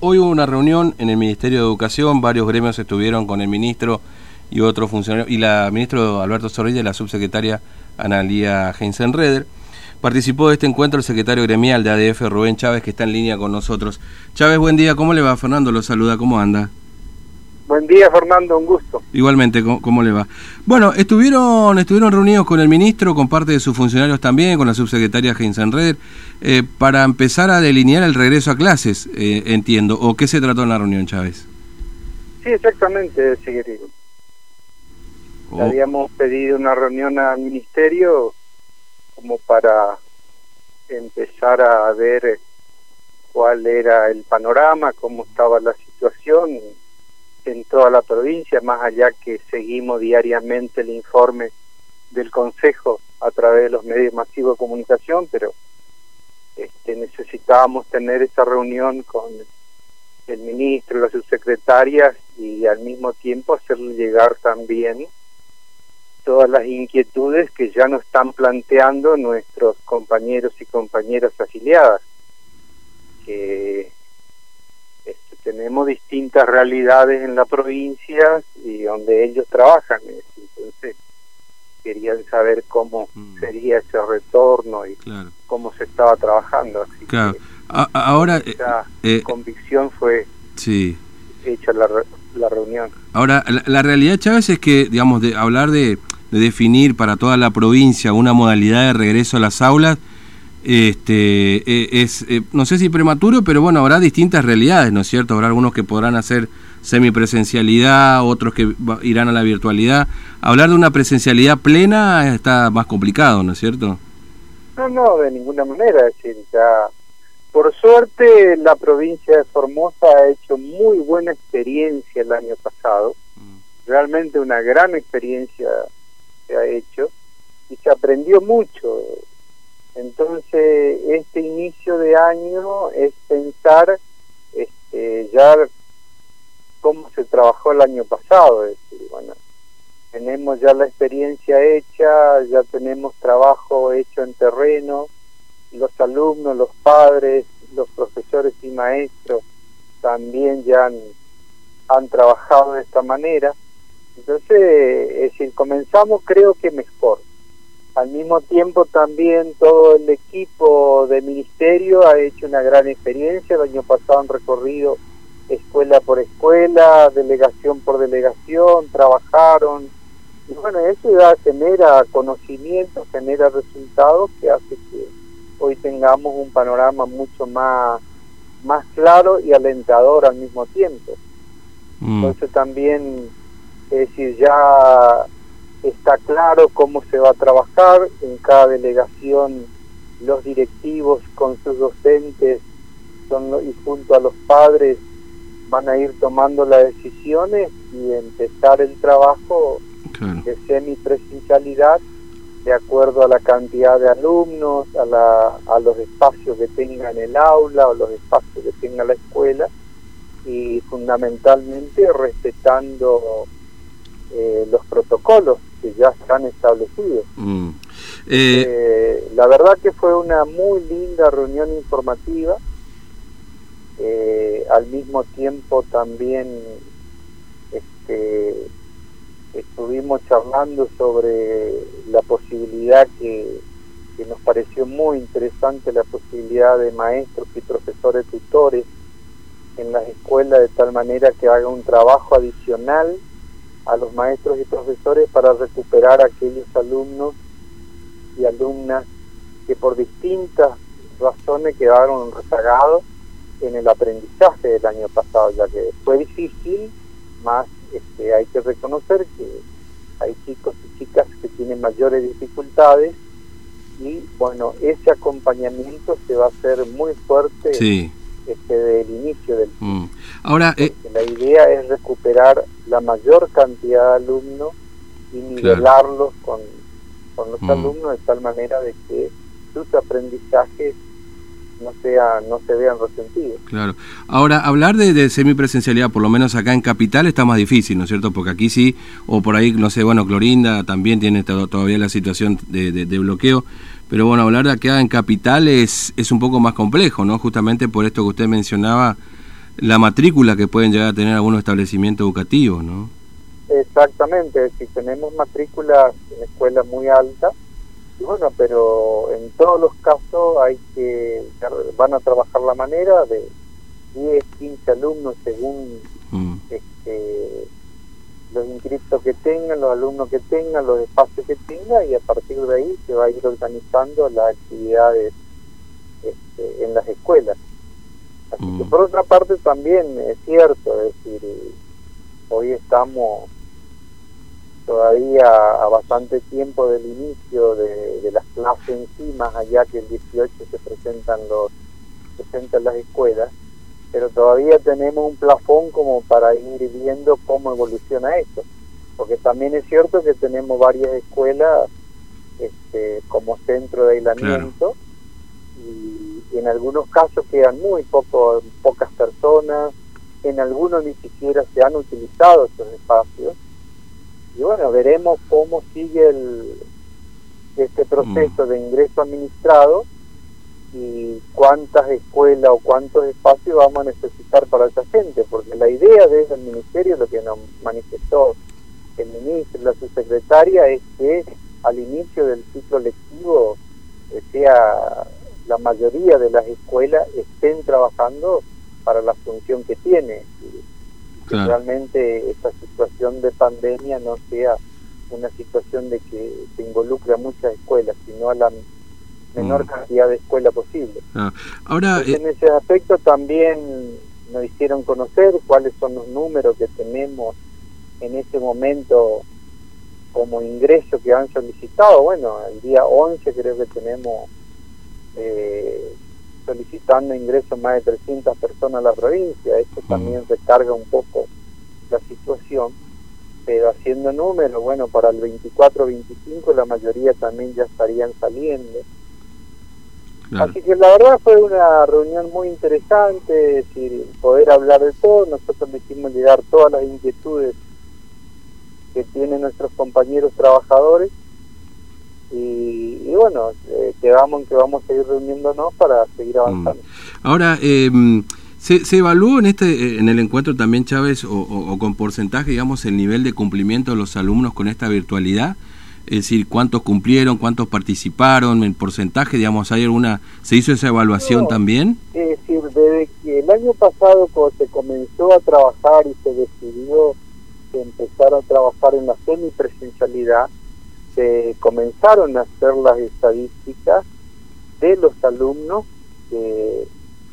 Hoy hubo una reunión en el Ministerio de Educación, varios gremios estuvieron con el ministro y otros funcionarios, y la ministro Alberto Zorrilla y la subsecretaria Analía Heinzenreder. Participó de este encuentro el secretario gremial de ADF, Rubén Chávez, que está en línea con nosotros. Chávez, buen día, ¿cómo le va? Fernando lo saluda, ¿cómo anda? Buen día, Fernando, un gusto. Igualmente, ¿cómo, le va? Bueno, estuvieron estuvieron reunidos con el ministro, con parte de sus funcionarios también, con la subsecretaria Heinzenreder, eh, para empezar a delinear el regreso a clases, eh, entiendo. ¿O qué se trató en la reunión, Chávez? Sí, exactamente, Seguirín. Oh. Habíamos pedido una reunión al ministerio como para empezar a ver cuál era el panorama, cómo estaba la situación toda la provincia, más allá que seguimos diariamente el informe del Consejo a través de los medios masivos de comunicación, pero este, necesitábamos tener esa reunión con el ministro las subsecretarias y al mismo tiempo hacerle llegar también todas las inquietudes que ya nos están planteando nuestros compañeros y compañeras afiliadas, que tenemos distintas realidades en la provincia y donde ellos trabajan. Entonces, querían saber cómo mm. sería ese retorno y cómo se estaba trabajando. Así claro. ahora, esa eh, eh, convicción fue sí. hecha la, la reunión. Ahora, la, realidad, Chávez, es que, digamos, de hablar de, de definir para toda la provincia una modalidad de regreso a las aulas, este e, es eh, no sé si prematuro pero bueno habrá distintas realidades no es cierto habrá algunos que podrán hacer semipresencialidad otros que irán a la virtualidad. Hablar de una presencialidad plena está más complicado no es cierto no no de ninguna manera por suerte la provincia de Formosa ha hecho muy buena experiencia el año pasado. Realmente una gran experiencia se ha hecho y se aprendió mucho entonces, este inicio de año es pensar este, ya cómo se trabajó el año pasado. Es decir, bueno, tenemos ya la experiencia hecha, ya tenemos trabajo hecho en terreno, los alumnos, los padres, los profesores y maestros también ya han, trabajado de esta manera. Entonces, es decir, comenzamos creo que mejor. Al mismo tiempo también todo el equipo de ministerio ha hecho una gran experiencia. El año pasado han recorrido escuela por escuela, delegación por delegación, trabajaron. Y bueno, eso ya genera conocimiento, genera resultados que hace que hoy tengamos un panorama mucho más, más claro y alentador al mismo tiempo. Mm. Entonces también, es decir, ya está claro cómo se va a trabajar. En cada delegación los directivos con sus docentes son, y junto a los padres van a ir tomando las decisiones y empezar el trabajo de semipresencialidad de acuerdo a la cantidad de alumnos, a, la, a los espacios que tenga en el aula o los espacios que tenga la escuela y fundamentalmente respetando eh, los protocolos que ya están establecidos. Mm. Eh, eh, la verdad que fue una muy linda reunión informativa. Eh, al mismo tiempo también este, estuvimos charlando sobre la posibilidad que, que nos pareció muy interesante la posibilidad de maestros y profesores tutores en las escuelas de tal manera que haga un trabajo adicional a los maestros y profesores para recuperar a aquellos alumnos y alumnas que por distintas razones quedaron rezagados en el aprendizaje del año pasado, ya que fue difícil, más este, hay que reconocer que hay chicos y chicas que tienen mayores dificultades y bueno, ese acompañamiento se va a hacer muy fuerte sí. Este, del inicio del mm. Ahora, eh... la idea es recuperar la mayor cantidad de alumnos y nivelarlos con, con los mm. alumnos de tal manera de que sus aprendizajes no sea no se vean resentidos. Claro. Ahora, hablar de, semipresencialidad, por lo menos acá en Capital, está más difícil, ¿no es cierto? Porque aquí sí, o por ahí, no sé, bueno, Clorinda también tiene todavía la situación de, de, bloqueo, pero bueno, hablar de acá en Capital es, es un poco más complejo, ¿no? Justamente por esto que usted mencionaba la matrícula que pueden llegar a tener algunos establecimientos educativos, ¿no? Exactamente, si tenemos matrículas en escuelas muy altas, bueno, pero en todos los casos hay que, van a trabajar la manera de 10, 15 alumnos según mm. este, los inscriptos que tengan, los alumnos que tengan, los espacios que tengan y a partir de ahí se va a ir organizando las actividades este, en las escuelas. Así que mm. por otra parte también es cierto, es decir, hoy estamos todavía a bastante tiempo del inicio de, las clases en sí, más allá que el 18 se presentan los presentan las escuelas, pero todavía tenemos un plafón como para ir viendo cómo evoluciona esto, porque también es cierto que tenemos varias escuelas este, como centro de aislamiento y, y, en algunos casos quedan muy poco, pocas personas, en algunos ni siquiera se han utilizado estos espacios. Y bueno, veremos cómo sigue el, este proceso mm. de ingreso administrado y cuántas escuelas o cuántos espacios vamos a necesitar para esa gente, porque la idea desde el ministerio, lo que nos manifestó el ministro la subsecretaria, es que al inicio del ciclo lectivo sea la mayoría de las escuelas estén trabajando para la función que tiene. Realmente esta situación de pandemia no sea una situación de que se involucre a muchas escuelas, sino a la menor mm. cantidad de escuelas posible. Ah, ahora, en eh, ese aspecto también nos hicieron conocer cuáles son los números que tenemos en este momento como ingreso que han solicitado. Bueno, el día 11 creo que tenemos eh, solicitando ingresos más de 300 personas a la provincia. Esto también recarga un poco la situación, pero haciendo números, bueno, para el 24-25 la mayoría también ya estarían saliendo. Así que la verdad fue una reunión muy interesante, es decir, poder hablar de todo, nosotros quisimos llegar todas las inquietudes que tienen nuestros compañeros trabajadores y, bueno, eh, quedamos en que vamos a seguir reuniéndonos para seguir mm. avanzando. Ahora, eh, ¿se, ¿se, evaluó en este en el encuentro también, Chávez, o, con porcentaje, digamos, el nivel de cumplimiento de los alumnos con esta virtualidad? Es decir, ¿cuántos cumplieron, cuántos participaron, en porcentaje, digamos, hay alguna, ¿se hizo esa evaluación también? Es decir, desde que el año pasado cuando se comenzó a trabajar y se decidió empezar a trabajar en la semipresencialidad, se comenzaron a hacer las estadísticas de los alumnos que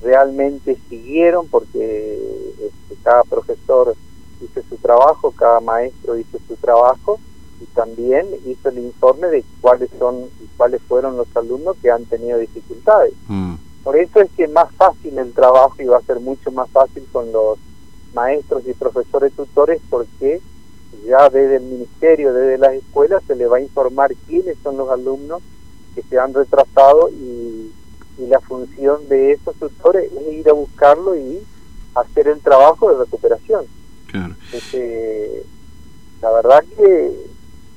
realmente siguieron porque este, cada profesor hizo su trabajo, cada maestro hizo su trabajo y también hizo el informe de cuáles son y cuáles fueron los alumnos que han tenido dificultades. Mm. Por eso es que es más fácil el trabajo y va a ser mucho más fácil con los maestros y profesores tutores porque ya desde el ministerio, desde las escuelas, se le va a informar quiénes son los alumnos que se han retrasado y, la función de esos tutores es ir a buscarlo y hacer el trabajo de recuperación. Claro. la verdad que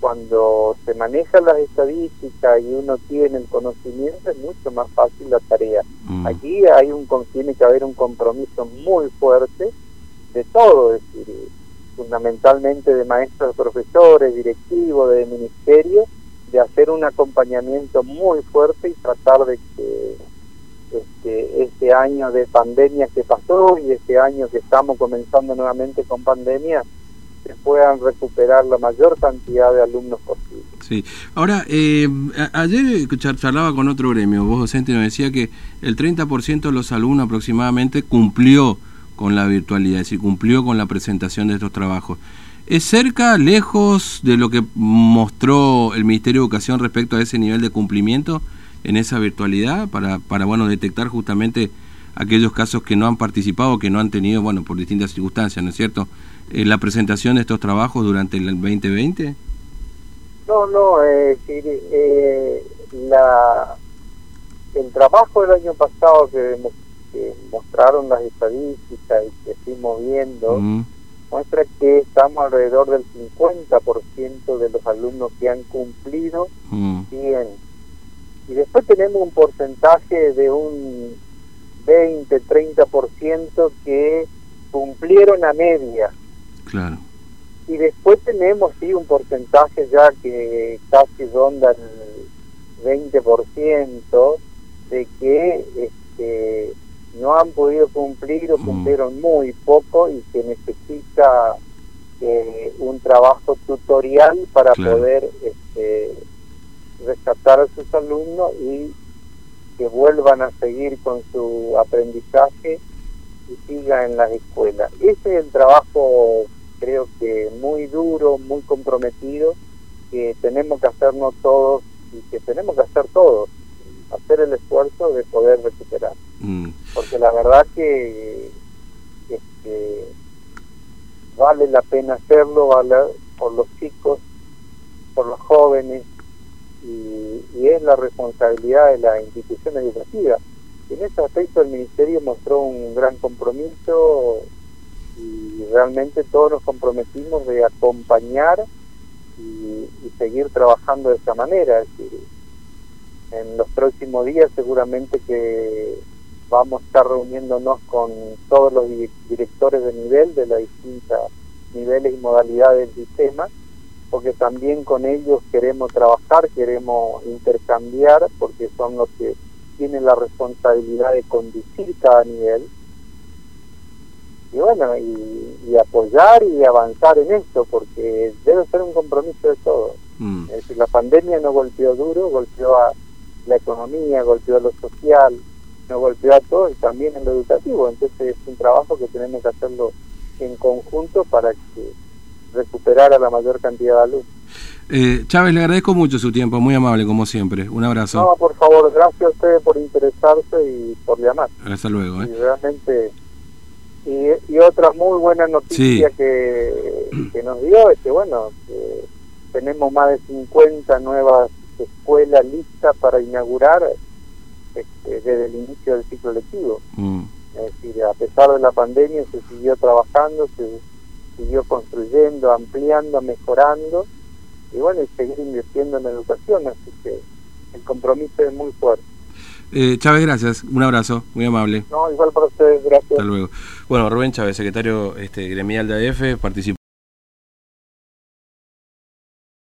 cuando se manejan las estadísticas y uno tiene el conocimiento es mucho más fácil la tarea. Mm. Aquí hay un tiene que haber un compromiso muy fuerte de todo, es decir, fundamentalmente de maestros, profesores, directivos, de ministerio, de hacer un acompañamiento muy fuerte y tratar de que este, este año de pandemia que pasó y este año que estamos comenzando nuevamente con pandemia, se puedan recuperar la mayor cantidad de alumnos posible. Sí. Ahora, eh, ayer charlaba con otro gremio, vos docente nos decía que el 30% de los alumnos aproximadamente cumplió con la virtualidad, es decir, cumplió con la presentación de estos trabajos. ¿Es cerca, lejos de lo que mostró el Ministerio de Educación respecto a ese nivel de cumplimiento en esa virtualidad para, para bueno, detectar justamente aquellos casos que no han participado, que no han tenido, bueno, por distintas circunstancias, ¿no es cierto?, eh, la presentación de estos trabajos durante el 2020? No, no, eh, eh, la, el trabajo del año pasado que que mostraron las estadísticas y que fuimos viendo, muestra que estamos alrededor del 50% de los alumnos que han cumplido bien. Y después tenemos un porcentaje de un 20, 30% que cumplieron a media. Claro. Y después tenemos, sí, un porcentaje ya que casi ronda el 20% de que este, no han podido cumplir o mm. cumplieron muy poco y que necesita eh, un trabajo tutorial para poder este, rescatar a sus alumnos y que vuelvan a seguir con su aprendizaje y siga en las escuelas. Ese es el trabajo, creo que muy duro, muy comprometido, que tenemos que hacernos todos y que tenemos que hacer todos, hacer el esfuerzo de poder recuperar. Mm. Porque la verdad que este, vale la pena hacerlo, vale por los chicos, por los jóvenes, y, es la responsabilidad de la institución educativa. En ese aspecto el Ministerio mostró un gran compromiso y realmente todos nos comprometimos de acompañar y, seguir trabajando de esa manera. en los próximos días seguramente que vamos a estar reuniéndonos con todos los directores de nivel de las distintas niveles y modalidades del sistema porque también con ellos queremos trabajar, queremos intercambiar, porque son los que tienen la responsabilidad de conducir cada nivel. Y bueno, y, apoyar y avanzar en esto, porque debe ser un compromiso de todos. Mm. Es decir, la pandemia no golpeó duro, golpeó a la economía, golpeó a lo social, nos golpeó a todos y también en lo educativo. Entonces es un trabajo que tenemos que hacerlo en conjunto para que recuperar a la mayor cantidad de alumnos. Eh, Chávez, le agradezco mucho su tiempo, muy amable como siempre. Un abrazo. No, por favor, gracias a ustedes por interesarse y por llamar. Hasta luego. ¿eh? Y realmente, y, otra muy buena noticia que, que, nos dio es que, bueno, tenemos más de 50 nuevas escuelas listas para inaugurar este, desde el inicio del ciclo lectivo. Mm. Es decir, a pesar de la pandemia se siguió trabajando, se siguió construyendo, ampliando, mejorando y bueno, y seguir invirtiendo en educación, así que el compromiso es muy fuerte. Eh, Chávez, gracias. Un abrazo, muy amable. No, igual para ustedes, gracias. Hasta luego. Bueno, Rubén Chávez, secretario este, gremial de ADF, participó.